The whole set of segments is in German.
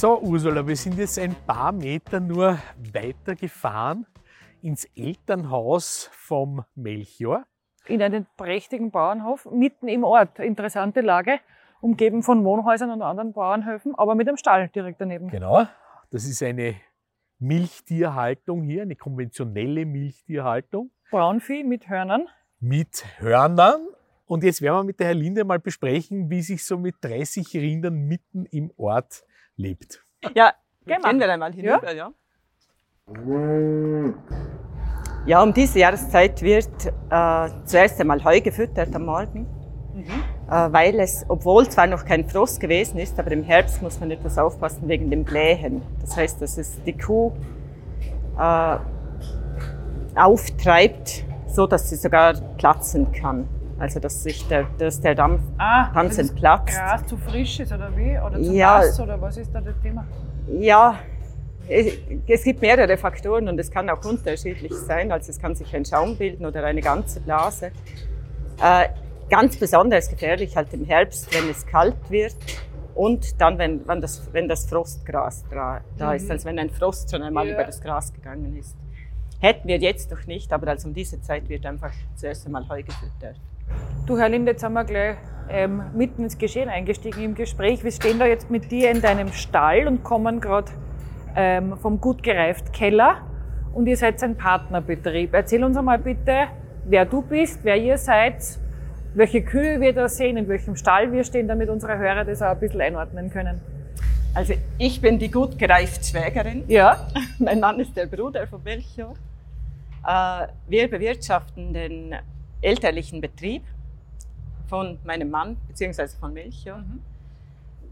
So, Ursula, wir sind jetzt ein paar Meter nur weiter gefahren ins Elternhaus vom Melchior. In einen prächtigen Bauernhof mitten im Ort. Interessante Lage, umgeben von Wohnhäusern und anderen Bauernhöfen, aber mit einem Stall direkt daneben. Genau. Das ist eine Milchtierhaltung hier, eine konventionelle Milchtierhaltung. Braunvieh mit Hörnern. Mit Hörnern. Und jetzt werden wir mit der Herr Linde mal besprechen, wie sich so mit 30 Rindern mitten im Ort lebt. Ja, Gehen wir. gehen wir dann mal hinüber, ja. Ja, um diese Jahreszeit wird äh, zuerst einmal Heu gefüttert am Morgen, äh, weil es, obwohl zwar noch kein Frost gewesen ist, aber im Herbst muss man etwas aufpassen wegen dem Blähen. Das heißt, dass es die Kuh äh, auftreibt, so dass sie sogar platzen kann. Also dass sich der, dass der Dampf Ah, Tanzen wenn das platzt. Gras zu frisch ist oder wie? Oder zu Ja. nass oder was ist da das Thema? Ja, es gibt mehrere Faktoren und es kann auch unterschiedlich sein. Also es kann sich ein Schaum bilden oder eine ganze Blase. Äh, ganz besonders gefährlich halt im Herbst, wenn es kalt wird und dann, wenn, wenn, das, wenn das Frostgras da, da ist, also wenn ein Frost schon einmal Ja. über das Gras gegangen ist. Hätten wir jetzt noch nicht, aber also um diese Zeit wird einfach zuerst einmal Heu gefüttert. Du, Herr Linde, jetzt sind wir gleich ähm, mitten ins Geschehen eingestiegen im Gespräch. Wir stehen da jetzt mit dir in deinem Stall und kommen gerade ähm, vom gut gereift Keller und ihr seid ein Partnerbetrieb. Erzähl uns einmal bitte, wer du bist, wer ihr seid, welche Kühe wir da sehen, in welchem Stall wir stehen, damit unsere Hörer das auch ein bisschen einordnen können. Also ich bin die gut gereift Schwägerin. Ja, Mein Mann ist der Bruder von Melchior. Äh, Wir bewirtschaften den elterlichen Betrieb von meinem Mann bzw. von Melchior.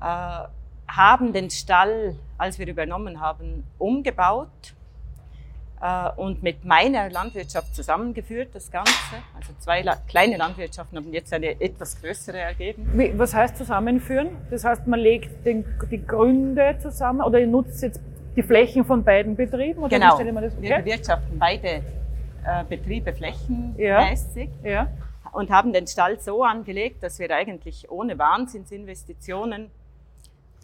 Äh, Haben den Stall, als wir übernommen haben, umgebaut äh, und mit meiner Landwirtschaft zusammengeführt, das Ganze. Also zwei La kleine Landwirtschaften haben jetzt eine etwas größere ergeben. Wie, was heißt zusammenführen? Das heißt, man legt den, die Gründe zusammen oder ihr nutzt jetzt die Flächen von beiden Betrieben? Oder Genau. das Wir okay? bewirtschaften beide äh, Betriebe flächenmäßig. Ja. Und haben den Stall so angelegt, dass wir eigentlich ohne Wahnsinnsinvestitionen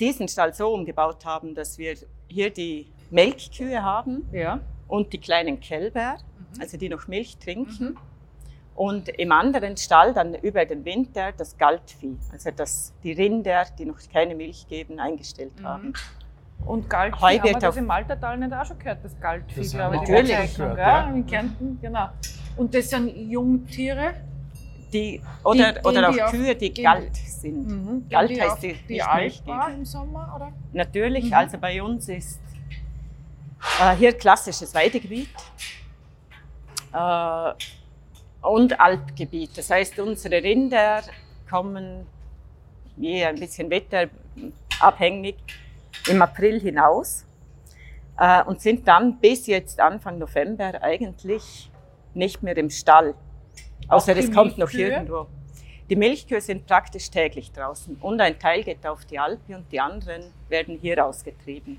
diesen Stall so umgebaut haben, dass wir hier die Melkkühe haben Ja. und die kleinen Kälber, also die noch Milch trinken. Und im anderen Stall dann über den Winter das Galtvieh, also das, die Rinder, die noch keine Milch geben, eingestellt haben. Und Galtvieh, Heu haben wir das im Maltertal nicht auch schon gehört, das Galtvieh, Das glaube ich. natürlich gehört, ja. In Kärnten, genau. Und das sind Jungtiere? Die, oder Die- oder auch Kühe, die die- galt sind. Mhm. Galt die heißt die, die nicht im Sommer, oder? Natürlich, Mhm. also bei uns ist äh, hier klassisches Weidegebiet äh, und Alpgebiet. Das heißt, unsere Rinder kommen je ein bisschen wetterabhängig im April hinaus äh, und sind dann bis jetzt Anfang November eigentlich nicht mehr im Stall. Außer es kommt noch irgendwo. Die Milchkühe sind praktisch täglich draußen und ein Teil geht auf die Alpe und die anderen werden hier ausgetrieben.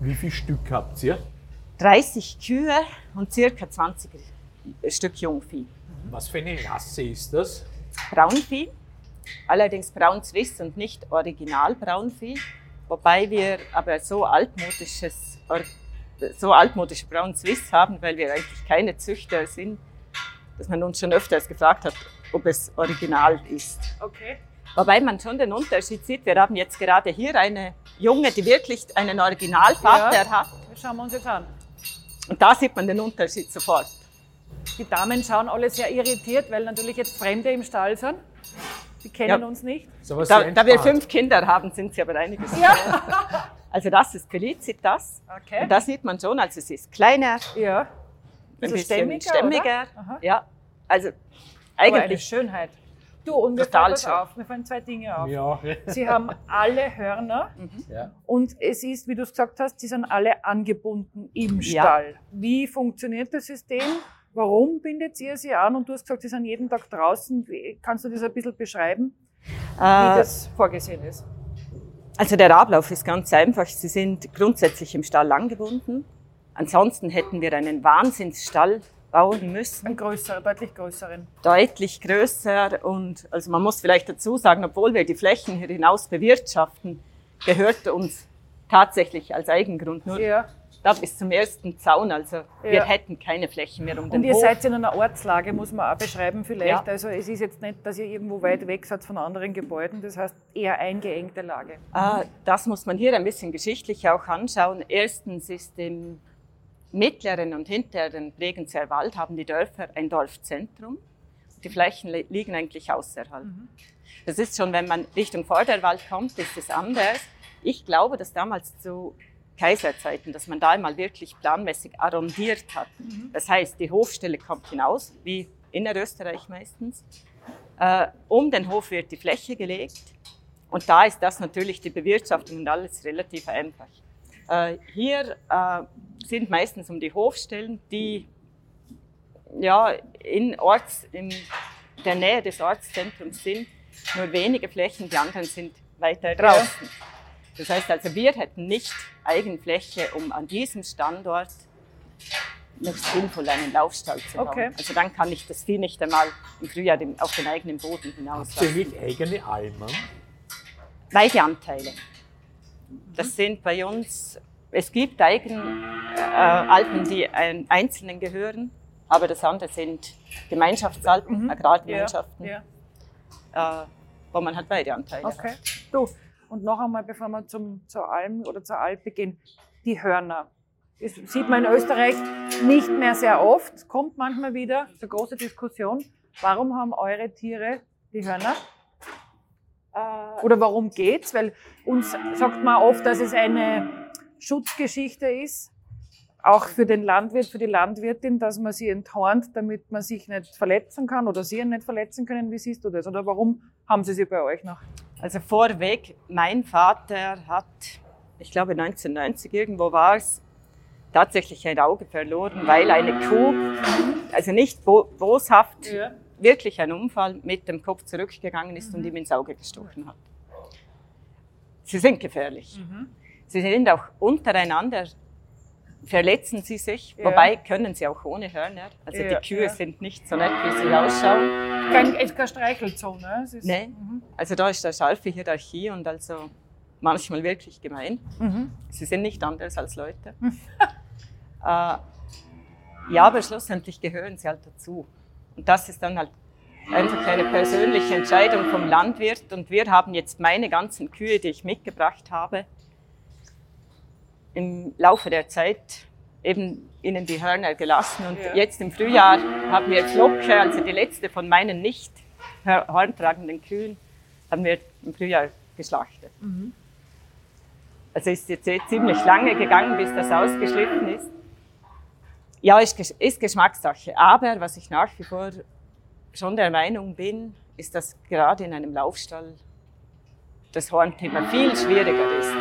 Wie viel Stück habt ihr? 30 Kühe und circa 20 Stück Jungvieh. Was für eine Rasse ist das? Braunvieh, allerdings Braun Swiss und nicht Original Braunvieh, wobei wir aber so altmodisches, so altmodische Braun Swiss haben, weil wir eigentlich keine Züchter sind, dass man uns schon öfters gefragt hat, ob es original ist. Okay. Wobei man schon den Unterschied sieht. Wir haben jetzt gerade hier eine Junge, die wirklich einen Originalvater Ja. hat. Das schauen wir uns jetzt an. Und da sieht man den Unterschied sofort. Die Damen schauen alle sehr irritiert, weil natürlich jetzt Fremde im Stall sind. Die kennen Ja. uns nicht. Sehr Da, da wir fünf Kinder haben, sind sie aber einiges. Also das ist Felicitas. Okay. Und da sieht man schon, also sie ist kleiner, Ja. Ein So bisschen stämmiger, stämmiger. Ja, also Aber eine eigentlich Schönheit. Du, und mir Total fällt was schön. auf, mir fallen zwei Dinge auf. Ja. Sie haben alle Hörner ja. und es ist, wie du es gesagt hast, sie sind alle angebunden im Ja. Stall. Wie funktioniert das System? Warum bindet ihr sie an? Und du hast gesagt, sie sind jeden Tag draußen. Wie, kannst du das ein bisschen beschreiben, wie Äh, das vorgesehen ist? Also der Ablauf ist ganz einfach. Sie sind grundsätzlich im Stall angebunden. Ansonsten hätten wir einen Wahnsinnsstall bauen müssen. Ein größerer, deutlich größeren. deutlich größer und also man muss vielleicht dazu sagen, obwohl wir die Flächen hier hinaus bewirtschaften, gehört uns tatsächlich als Eigengrund nur Ja. da bis zum ersten Zaun. Also wir Ja. hätten keine Flächen mehr um Und den ihr Hof. seid in einer Ortslage, muss man auch beschreiben vielleicht. Ja. Also es ist jetzt nicht, dass ihr irgendwo weit weg seid von anderen Gebäuden, das heißt eher eingeengte Lage. Ah, das muss man hier ein bisschen geschichtlich auch anschauen. Erstens ist im mittleren und hinteren Bregenzerr Wald haben die Dörfer ein Dorfzentrum. Die Flächen li- liegen eigentlich außerhalb. Das ist schon, wenn man Richtung Vorderwald kommt, ist es anders. Ich glaube, dass damals zu Kaiserzeiten, dass man da einmal wirklich planmäßig arrondiert hat. Das heißt, die Hofstelle kommt hinaus, wie Innerösterreich meistens. Äh, um den Hof wird die Fläche gelegt und da ist das natürlich die Bewirtschaftung und alles relativ einfach. Äh, hier äh, sind meistens um die Hofstellen, die ja, in, Orts, in der Nähe des Ortszentrums sind, nur wenige Flächen, die anderen sind weiter draußen. Das heißt also, wir hätten nicht Eigenfläche, um an diesem Standort noch sinnvoll einen Laufstall zu bauen. Okay. Also dann kann ich das Vieh nicht einmal im Frühjahr auf den eigenen Boden hinaus Habt ihr nicht eigene Almen? Weideanteile. Das sind bei uns, es gibt Eigen, äh, Alpen, die ein, Einzelnen gehören, aber das andere sind Gemeinschaftsalpen, Mhm. Agrargemeinschaften, Ja. Äh, wo man halt Weideanteile hat. Okay. Du, und noch einmal, bevor wir zum, zur Alm oder zur Alpe gehen, die Hörner. Das sieht man in Österreich nicht mehr sehr oft, kommt manchmal wieder, eine große Diskussion. Warum haben eure Tiere die Hörner? Äh, Oder warum geht's? Weil uns sagt man oft, dass es eine Schutzgeschichte ist, auch für den Landwirt, für die Landwirtin, dass man sie enthornt, damit man sich nicht verletzen kann oder sie nicht verletzen können. Wie siehst du das? Oder warum haben sie sie bei euch noch? Also vorweg, mein Vater hat, ich glaube 1990 irgendwo war es, tatsächlich ein Auge verloren, weil eine Kuh, also nicht bo boshaft, Ja. Wirklich ein Unfall mit dem Kopf zurückgegangen ist und ihm ins Auge gestochen hat. Sie sind gefährlich. Sie sind auch untereinander, verletzen sie sich, Ja. wobei können sie auch ohne Hörner. Also Ja, die Kühe ja. sind nicht so nett, wie sie ausschauen. Kein, ist keine Streichelzone. Es ist, Nee. Mhm. Also da ist eine scharfe Hierarchie und also manchmal wirklich gemein. Mhm. Sie sind nicht anders als Leute. äh, ja, aber schlussendlich gehören sie halt dazu. Und das ist dann halt einfach eine persönliche Entscheidung vom Landwirt. Und wir haben jetzt meine ganzen Kühe, die ich mitgebracht habe, im Laufe der Zeit eben ihnen die Hörner gelassen. Und Ja. jetzt im Frühjahr haben wir Flocke, also die letzte von meinen nicht horntragenden Kühen, haben wir im Frühjahr geschlachtet. Also ist jetzt eh ziemlich lange gegangen, bis das ausgeschliffen ist. Ja, ist, ist Geschmackssache. Aber was ich nach wie vor schon der Meinung bin, ist, dass gerade in einem Laufstall das Hornthema viel schwieriger ist.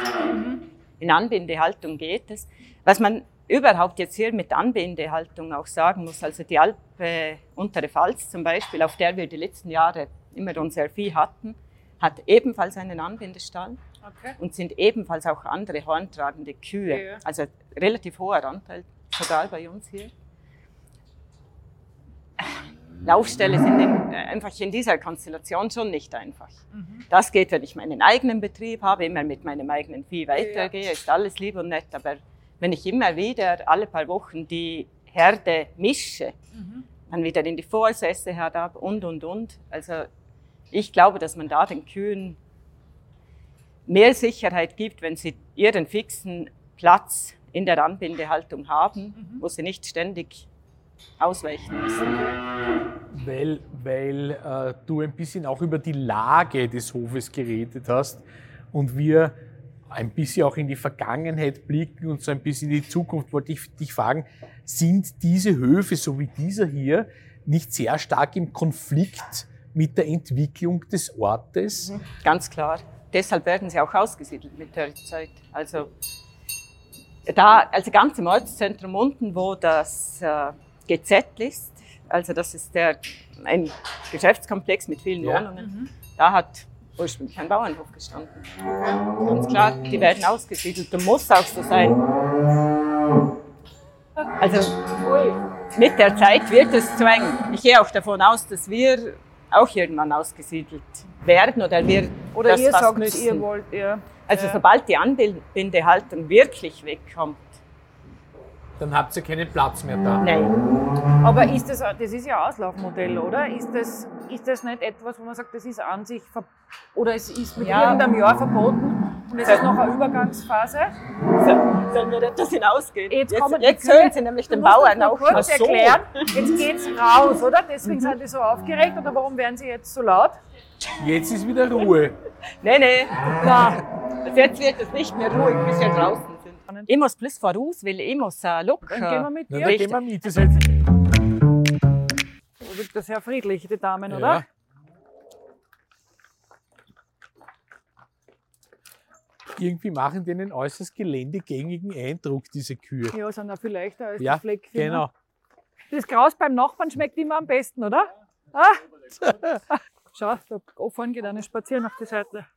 In Anbindehaltung geht es. Was man überhaupt jetzt hier mit Anbindehaltung auch sagen muss, also die Alpe Untere Pfalz zum Beispiel, auf der wir die letzten Jahre immer unser Vieh hatten, hat ebenfalls einen Anbindestall Okay. und sind ebenfalls auch andere horntragende Kühe. Ja. Also relativ hoher Anteil, sogar bei uns hier. Laufställe sind in, äh, einfach in dieser Konstellation schon nicht einfach. Mhm. Das geht, wenn ich meinen eigenen Betrieb habe, immer mit meinem eigenen Vieh weitergehe, ist alles lieb und nett. Aber wenn ich immer wieder alle paar Wochen die Herde mische, Mhm. dann wieder in die Vorsätze herab und, und, und. Also ich glaube, dass man da den Kühen mehr Sicherheit gibt, wenn sie ihren fixen Platz in der Anbindehaltung haben, wo sie nicht ständig ausweichen müssen. Weil, weil äh, du ein bisschen auch über die Lage des Hofes geredet hast und wir ein bisschen auch in die Vergangenheit blicken und so ein bisschen in die Zukunft, wollte ich dich fragen, sind diese Höfe, so wie dieser hier, nicht sehr stark im Konflikt mit der Entwicklung des Ortes? Mhm. Ganz klar. Deshalb werden sie auch ausgesiedelt mit der Zeit. Also da, also ganz im Ortszentrum unten, wo das äh, GZ ist, also das ist der, ein Geschäftskomplex mit vielen Ja. Wohnungen, da hat ursprünglich ein Bauernhof gestanden. Ganz klar, die werden ausgesiedelt und muss auch so sein. Also mit der Zeit wird es zu eng. Ich gehe auch davon aus, dass wir auch irgendwann ausgesiedelt werden oder wir Oder das ihr fast sagt, müssen. ihr wollt, ja. Also sobald die Anbindehaltung wirklich wegkommt, Dann habt ihr keinen Platz mehr da. nein. Aber ist das, das ist ja ein Auslaufmodell, oder? Ist das, ist das nicht etwas, wo man sagt, das ist an sich oder es ist mit Ja. irgendeinem Jahr verboten und es ist noch eine Übergangsphase? So, sollen wir etwas hinausgehen? Jetzt jetzt kommen jetzt hören Sie nämlich den Bauern auch kurz so. erklären. Jetzt geht's raus, oder? Deswegen sind die so aufgeregt oder warum werden sie jetzt so laut? Jetzt ist wieder Ruhe. Nein, nein. Also jetzt wird es nicht mehr ruhig, bis wir draußen sind. Ich muss plus voraus, weil ich muss äh, Look. Dann gehen wir mit dir. da gehen wir mit. Das heißt, Wirkt das sehr friedlich, die Damen, ja. oder? Irgendwie machen die einen äußerst geländegängigen Eindruck, diese Kühe. Ja, sind auch viel leichter als Ja, die Fleckfinger. genau. Das Kraus beim Nachbarn schmeckt immer am besten, oder? Ah. Schau, da vorne geht eine spazieren auf die Seite.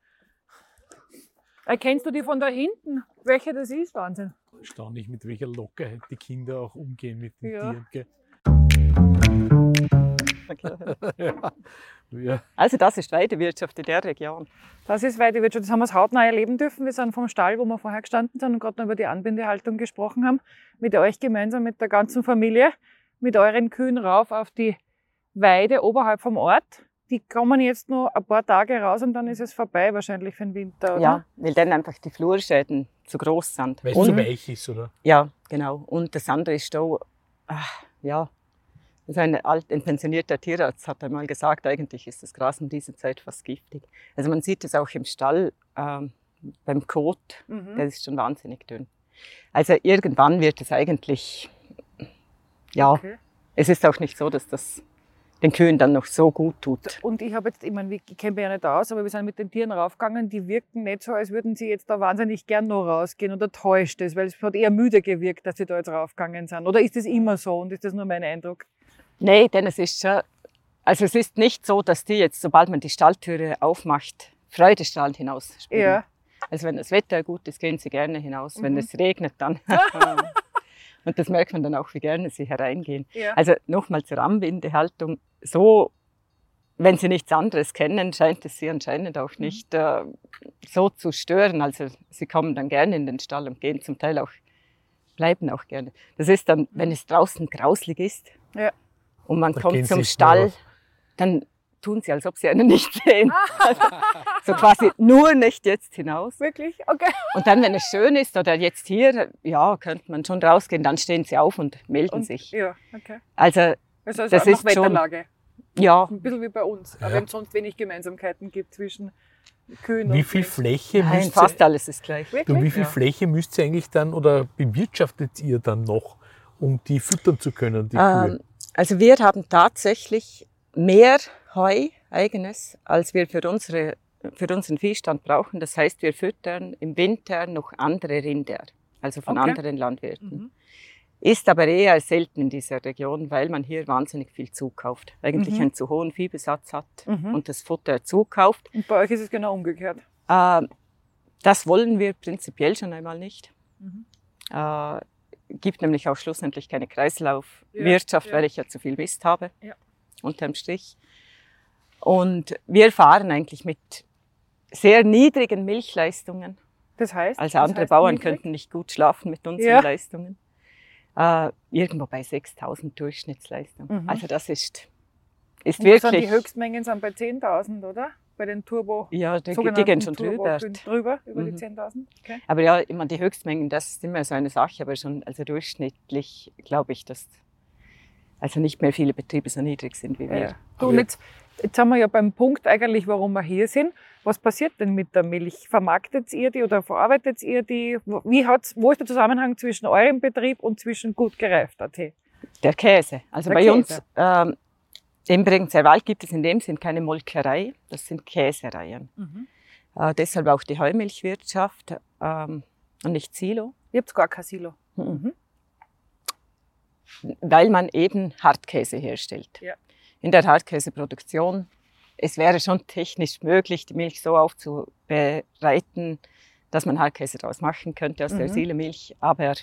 Erkennst du die von da hinten? Welche das ist? Wahnsinn. Erstaunlich, mit welcher Lockerheit die Kinder auch umgehen mit den Ja. Tieren. Gell? ja. Ja. Also das ist Weidewirtschaft in der Region. Das ist Weidewirtschaft. Das haben wir das hautnah erleben dürfen. Wir sind vom Stall, wo wir vorher gestanden sind und gerade noch über die Anbindehaltung gesprochen haben. Mit euch gemeinsam, mit der ganzen Familie, mit euren Kühen rauf auf die Weide oberhalb vom Ort. Die kommen jetzt noch ein paar Tage raus und dann ist es vorbei, wahrscheinlich für den Winter. Oder? Ja, weil dann einfach die Flurschäden zu groß sind. Weil es zu weich ist, oder? Ja, genau. Und das andere ist auch, ach, ja, das ist ein, alt, ein pensionierter Tierarzt hat einmal gesagt, eigentlich ist das Gras um diese Zeit fast giftig. Also man sieht es auch im Stall ähm, beim Kot, Mhm. der ist schon wahnsinnig dünn. Also irgendwann wird es eigentlich, ja, Okay. es ist auch nicht so, dass das den Kühen dann noch so gut tut. Und ich habe jetzt, ich meine, ich kenne mich ja nicht aus, aber wir sind mit den Tieren raufgegangen, die wirken nicht so, als würden sie jetzt da wahnsinnig gern noch rausgehen oder täuscht es, weil es hat eher müde gewirkt, dass sie da jetzt raufgegangen sind. Oder ist das immer so und ist das nur mein Eindruck? Nee, denn es ist schon, also es ist nicht so, dass die jetzt, sobald man die Stalltüre aufmacht, freudestrahlend hinaus spielen. Ja. Also wenn das Wetter gut ist, gehen sie gerne hinaus. Wenn Mhm. es regnet, dann. Und das merkt man dann auch, wie gerne sie hereingehen. Ja. Also nochmal zur Anbindehaltung. So, wenn sie nichts anderes kennen, scheint es sie anscheinend auch Mhm. nicht äh, so zu stören. Also sie kommen dann gerne in den Stall und gehen zum Teil auch, bleiben auch gerne. Das ist dann, wenn es draußen grauslig ist Ja. und man Da kommt zum Stall, dann tun sie, als ob sie einen nicht sehen. Also, so quasi nur nicht jetzt hinaus. Wirklich? Okay. Und dann, wenn es schön ist oder jetzt hier, ja, könnte man schon rausgehen, dann stehen sie auf und melden Und, sich. Ja, okay. Also, Also, also Das ist schon- Wetterlage. Ja, Ein bisschen wie bei uns. Ja. wenn es sonst wenig Gemeinsamkeiten gibt zwischen Kühen Wie und viel. Fläche nein, müsst fast ihr, alles ist gleich. du, wie viel Ja. Fläche müsst ihr eigentlich dann oder bewirtschaftet ihr dann noch, um die füttern zu können, die Ähm, Kühe? also wir haben tatsächlich mehr Heu, eigenes, als wir für, unsere, für unseren Viehstand brauchen. Das heißt, wir füttern im Winter noch andere Rinder, also von Okay. anderen Landwirten. Mhm. Ist aber eher selten in dieser Region, weil man hier wahnsinnig viel zukauft. Eigentlich Mhm. einen zu hohen Viehbesatz hat Mhm. und das Futter zukauft. Und bei euch ist es genau umgekehrt. Äh, das wollen wir prinzipiell schon einmal nicht. Mhm. Äh, gibt nämlich auch schlussendlich keine Kreislaufwirtschaft, Ja, ja. weil ich ja zu viel Mist habe, Ja. unterm Strich. Und wir fahren eigentlich mit sehr niedrigen Milchleistungen. Das heißt? Also das andere heißt Bauern niedrig? könnten nicht gut schlafen mit unseren. Leistungen. Äh, irgendwo bei 6000 Durchschnittsleistung. Mhm. Also das ist, ist Und was sind wirklich... die Höchstmengen sind bei 10.000, oder? Bei den Turbo. ja, die, die gehen schon Turbo drüber. Drüber, über die Mhm. 10.000? Okay. Aber ja, immer die Höchstmengen, das ist immer so eine Sache, aber schon, also durchschnittlich glaube ich, dass also nicht mehr viele Betriebe so niedrig sind wie wir. Ja. Du, und jetzt, jetzt sind wir ja beim Punkt eigentlich, warum wir hier sind. Was passiert denn mit der Milch? Vermarktet ihr die oder verarbeitet ihr die? Wo- Wie hat's, wo ist der Zusammenhang zwischen eurem Betrieb und zwischen gut gereift.at? Der Käse. Also Der bei Käse. uns, ähm, Im Bregenzerwald Wald gibt es in dem Sinn keine Molkerei, das sind Käsereien. Mhm. Äh, deshalb auch die Heumilchwirtschaft ähm, und nicht Silo. Ihr habt gar kein Silo. Mhm. Weil man eben Hartkäse herstellt. Ja. In der Hartkäseproduktion, es wäre schon technisch möglich, die Milch so aufzubereiten, dass man Hartkäse daraus machen könnte aus der Mhm. Silomilch. Aber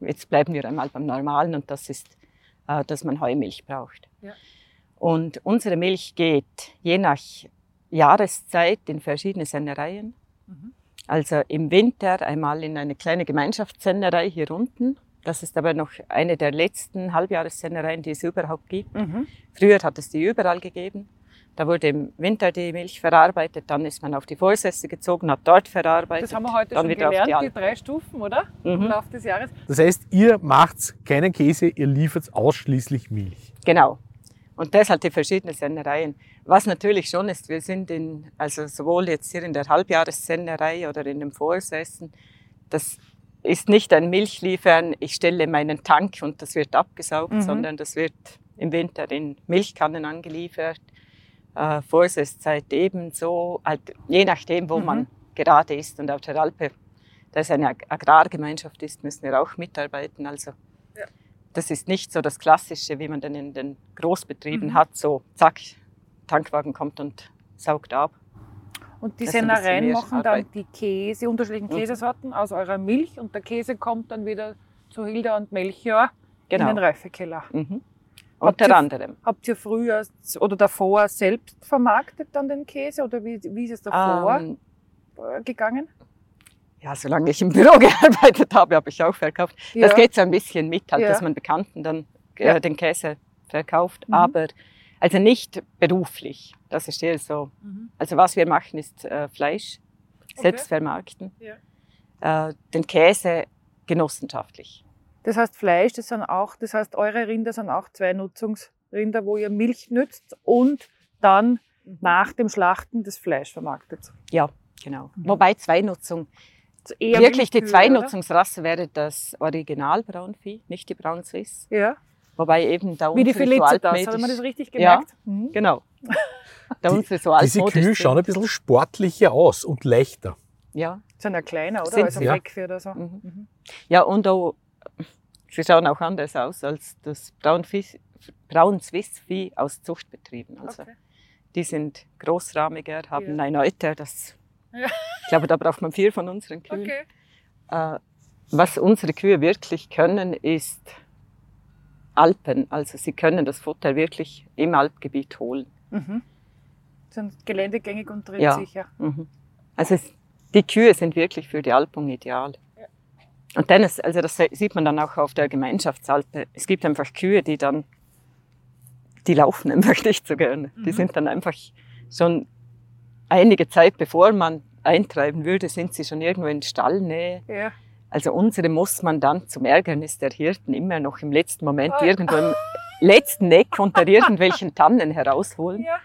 jetzt bleiben wir einmal beim Normalen und das ist, äh, dass man Heumilch braucht. Ja. Und unsere Milch geht je nach Jahreszeit in verschiedene Sennereien. Mhm. Also im Winter einmal in eine kleine Gemeinschaftssennerei hier unten. Das ist aber noch eine der letzten Halbjahressennereien, die es überhaupt gibt. Mhm. Früher hat es die überall gegeben. Da wurde im Winter die Milch verarbeitet, dann ist man auf die Vorsätze gezogen, hat dort verarbeitet. Das haben wir heute dann schon gelernt, die die, drei Stufen, oder? Im Mhm. Laufe des Jahres. Das heißt, ihr macht keinen Käse, ihr liefert ausschließlich Milch. Genau. Und das hat die verschiedenen Sennereien. Was natürlich schon ist, wir sind in, also sowohl jetzt hier in der Halbjahressennerei oder in den Vorsätzen, das ist nicht ein Milchliefern, ich stelle meinen Tank und das wird abgesaugt, Mhm. sondern das wird im Winter in Milchkannen angeliefert. Äh, Vorsässzeit ebenso, halt, je nachdem, wo Mhm. man gerade ist. Und auf der Alpe, da es eine Ag- Agrargemeinschaft ist, müssen wir auch mitarbeiten. Also Ja. das ist nicht so das Klassische, wie man dann in den Großbetrieben Mhm. hat, so zack, Tankwagen kommt und saugt ab. Und die bisschen Sennereien machen dann Arbeit. die Käse, unterschiedlichen Mhm. Käsesorten aus eurer Milch und der Käse kommt dann wieder zu Hilda und Melchior in den Genau. Reifekeller. Mhm. Habt Unter ihr- anderem. Habt ihr früher oder davor selbst vermarktet dann den Käse oder wie, wie ist es davor Ähm, äh, gegangen? ja, solange ich im Büro gearbeitet habe, habe ich auch verkauft. Ja. Das geht so ein bisschen mit, halt, Ja. dass man Bekannten dann äh, Ja. den Käse verkauft, Mhm. aber also nicht beruflich. Das ist eher so. Mhm. Also was wir machen, ist äh, Fleisch selbst vermarkten. Äh, den Käse genossenschaftlich. Das heißt Fleisch, das sind auch, das heißt eure Rinder sind auch zwei Nutzungsrinder, wo ihr Milch nützt und dann nach dem Schlachten das Fleisch vermarktet. Ja, genau. Mhm. Wobei Zweinutzung, eher wirklich die Zweinutzungsrasse wäre das Original Braunvieh, nicht die Braun Swiss. Ja. Wobei eben da Wie die Felicitas, altmodisch... hat man das richtig Ja. gemerkt? Mhm. Genau. Da Die- unsere so Diese Kühe sind. schauen ein bisschen sportlicher aus und leichter. Ja, Sind ja kleiner, oder? Sind Als ein sie, ja. Reckvieh oder so. Mhm. Mhm. ja und auch, sie schauen auch anders aus als das Braun, Braun Swiss Vieh aus Zuchtbetrieben. Also Okay. die sind großrahmiger, haben Ja. ein Euter, das, Ja. ich glaube, da braucht man vier von unseren Kühen. okay. Äh, was unsere Kühe wirklich können, ist Alpen. Also sie können das Futter wirklich im Alpgebiet holen. Mhm. Sind geländegängig und Ja. trittsicher. Mhm. Also es, die Kühe sind wirklich für die Alpung ideal. Ja. Und dann ist, also das sieht man dann auch auf der Gemeinschaftsalpe. Es gibt einfach Kühe, die dann, die laufen einfach nicht so gerne. Die Mhm. sind dann einfach schon einige Zeit, bevor man eintreiben würde, sind sie schon irgendwo in Stallnähe. Ja. Also unsere muss man dann zum Ärgernis der Hirten immer noch im letzten Moment Ah. irgendwo im letzten Eck unter irgendwelchen Tannen herausholen. ja.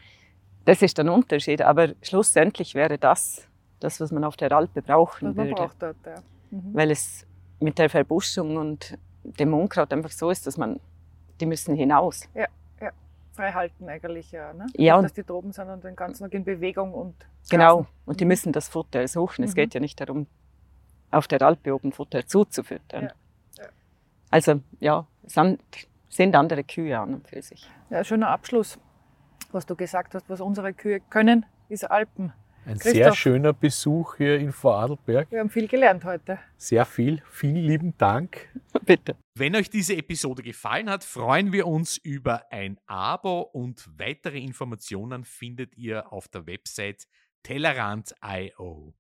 Das ist ein Unterschied, aber schlussendlich wäre das das, was man auf der Alpe brauchen würde, braucht dort, ja. Mhm. weil es mit der Verbuschung und dem Unkraut einfach so ist, dass man, die müssen hinaus. Frei halten eigentlich, ja. Ne? Ja, Nicht, dass die droben sind und den ganzen Tag in Bewegung und Genau, grasen. und die Mhm. müssen das Futter suchen. Es Mhm. geht ja nicht darum, auf der Alpe oben Futter zuzufüttern. Ja, ja. Also ja, es sind, sind andere Kühe an und für sich. Ja, schöner Abschluss, was du gesagt hast, was unsere Kühe können, ist Alpen. Ein Christoph. sehr schöner Besuch hier in Vorarlberg. Wir haben viel gelernt heute. Sehr viel. Vielen lieben Dank. Bitte. Wenn euch diese Episode gefallen hat, freuen wir uns über ein Abo und weitere Informationen findet ihr auf der Website Tellerant.io.